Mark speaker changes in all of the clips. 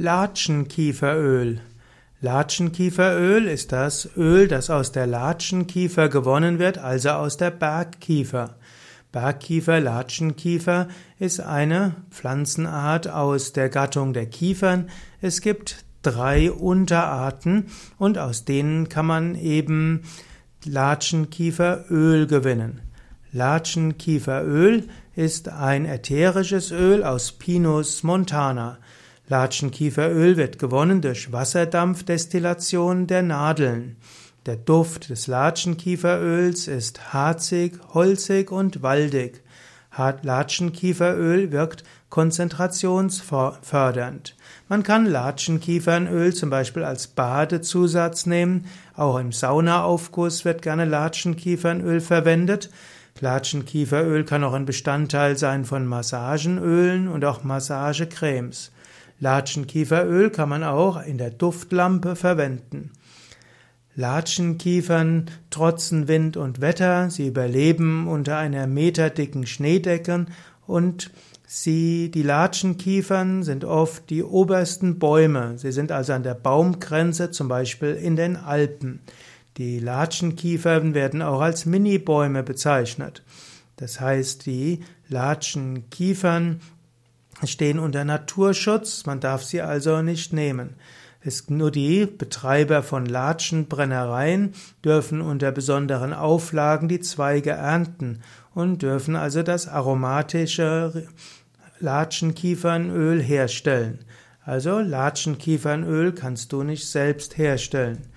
Speaker 1: Latschenkieferöl. Latschenkieferöl ist das Öl, das aus der Latschenkiefer gewonnen wird, also aus der Bergkiefer. Bergkiefer, Latschenkiefer ist eine Pflanzenart aus der Gattung der Kiefern. Es gibt drei Unterarten und aus denen kann man eben Latschenkieferöl gewinnen. Latschenkieferöl ist ein ätherisches Öl aus Pinus montana. Latschenkieferöl wird gewonnen durch Wasserdampfdestillation der Nadeln. Der Duft des Latschenkieferöls ist harzig, holzig und waldig. Latschenkieferöl wirkt konzentrationsfördernd. Man kann Latschenkiefernöl zum Beispiel als Badezusatz nehmen. Auch im Saunaaufguss wird gerne Latschenkiefernöl verwendet. Latschenkieferöl kann auch ein Bestandteil sein von Massagenölen und auch Massagecremes. Latschenkieferöl kann man auch in der Duftlampe verwenden. Latschenkiefern trotzen Wind und Wetter, sie überleben unter einer meterdicken Schneedecke und sie, die Latschenkiefern sind oft die obersten Bäume. Sie sind also an der Baumgrenze, zum Beispiel in den Alpen. Die Latschenkiefern werden auch als Minibäume bezeichnet. Das heißt, die Latschenkiefern stehen unter Naturschutz, man darf sie also nicht nehmen. Es, nur die Betreiber von Latschenbrennereien dürfen unter besonderen Auflagen die Zweige ernten und dürfen also das aromatische Latschenkiefernöl herstellen. Also Latschenkiefernöl kannst du nicht selbst herstellen.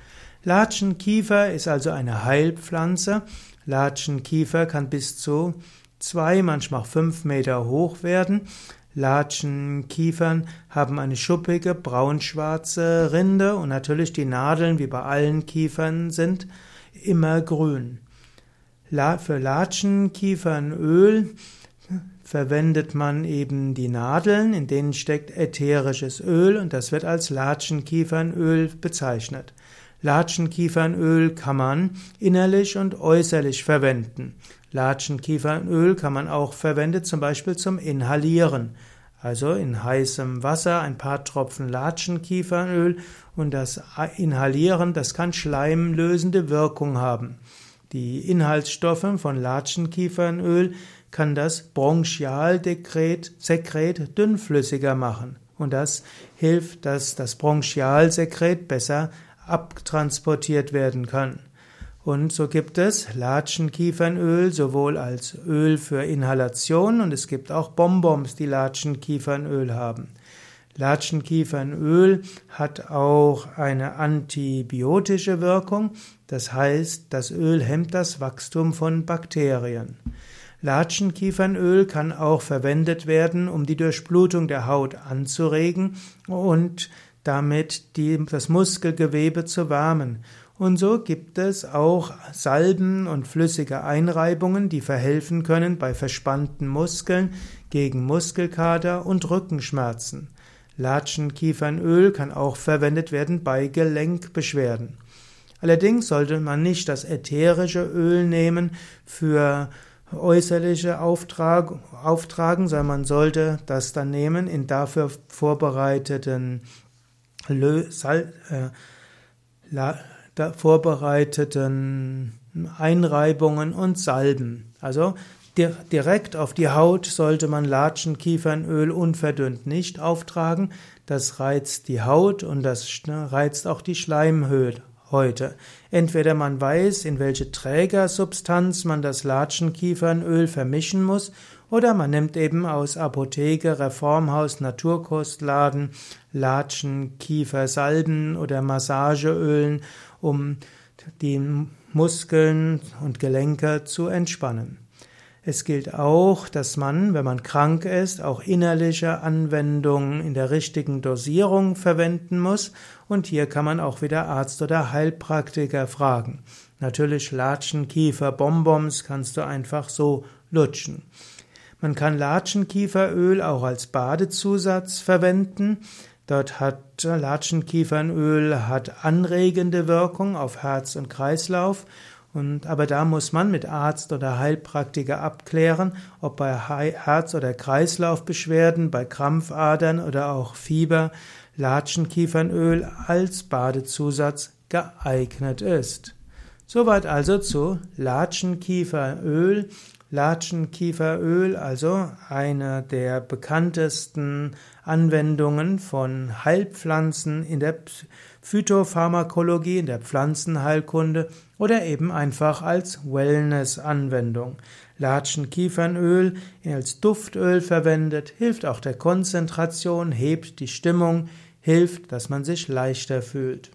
Speaker 1: Latschenkiefer ist also eine Heilpflanze. Latschenkiefer kann bis zu zwei, manchmal fünf Meter hoch werden. Latschenkiefern haben eine schuppige, braunschwarze Rinde und natürlich die Nadeln, wie bei allen Kiefern, sind immer grün. Für Latschenkiefernöl verwendet man eben die Nadeln, in denen steckt ätherisches Öl und das wird als Latschenkiefernöl bezeichnet. Latschenkiefernöl kann man innerlich und äußerlich verwenden. Latschenkiefernöl kann man auch verwenden, zum Beispiel zum Inhalieren. Also in heißem Wasser ein paar Tropfen Latschenkiefernöl und das Inhalieren, das kann schleimlösende Wirkung haben. Die Inhaltsstoffe von Latschenkiefernöl kann das Bronchialsekret dünnflüssiger machen. Und das hilft, dass das Bronchialsekret besser abtransportiert werden kann. Und so gibt es Latschenkiefernöl sowohl als Öl für Inhalation und es gibt auch Bonbons, die Latschenkiefernöl haben. Latschenkiefernöl hat auch eine antibiotische Wirkung, das heißt, das Öl hemmt das Wachstum von Bakterien. Latschenkiefernöl kann auch verwendet werden, um die Durchblutung der Haut anzuregen und damit die, das Muskelgewebe zu wärmen. Und so gibt es auch Salben und flüssige Einreibungen, die verhelfen können bei verspannten Muskeln, gegen Muskelkater und Rückenschmerzen. Latschenkiefernöl kann auch verwendet werden bei Gelenkbeschwerden. Allerdings sollte man nicht das ätherische Öl nehmen für äußerliche Auftrag, Auftragen, sondern man sollte das dann nehmen in dafür vorbereiteten Lö Sal äh, la, vorbereiteten Einreibungen und Salben. Also direkt auf die Haut sollte man Latschenkiefernöl unverdünnt nicht auftragen. Das reizt die Haut und das reizt auch die Schleimhöhle heute. Entweder man weiß, in welche Trägersubstanz man das Latschenkiefernöl vermischen muss, oder man nimmt eben aus Apotheke, Reformhaus, Naturkostladen Latschenkiefersalben oder Massageölen, um die Muskeln und Gelenke zu entspannen. Es gilt auch, dass man, wenn man krank ist, auch innerliche Anwendungen in der richtigen Dosierung verwenden muss. Und hier kann man auch wieder Arzt oder Heilpraktiker fragen. Natürlich Latschenkiefer, Bonbons kannst du einfach so lutschen. Man kann Latschenkieferöl auch als Badezusatz verwenden. Dort hat Latschenkiefernöl hat anregende Wirkung auf Herz und Kreislauf Und, aber da muss man mit Arzt oder Heilpraktiker abklären, ob bei Herz- oder Kreislaufbeschwerden, bei Krampfadern oder auch Fieber Latschenkiefernöl als Badezusatz geeignet ist. Soweit also zu Latschenkieferöl. Latschenkieferöl, also eine der bekanntesten Anwendungen von Heilpflanzen in der Phytopharmakologie, in der Pflanzenheilkunde oder eben einfach als Wellness-Anwendung. Latschenkiefernöl als Duftöl verwendet, hilft auch der Konzentration, hebt die Stimmung, hilft, dass man sich leichter fühlt.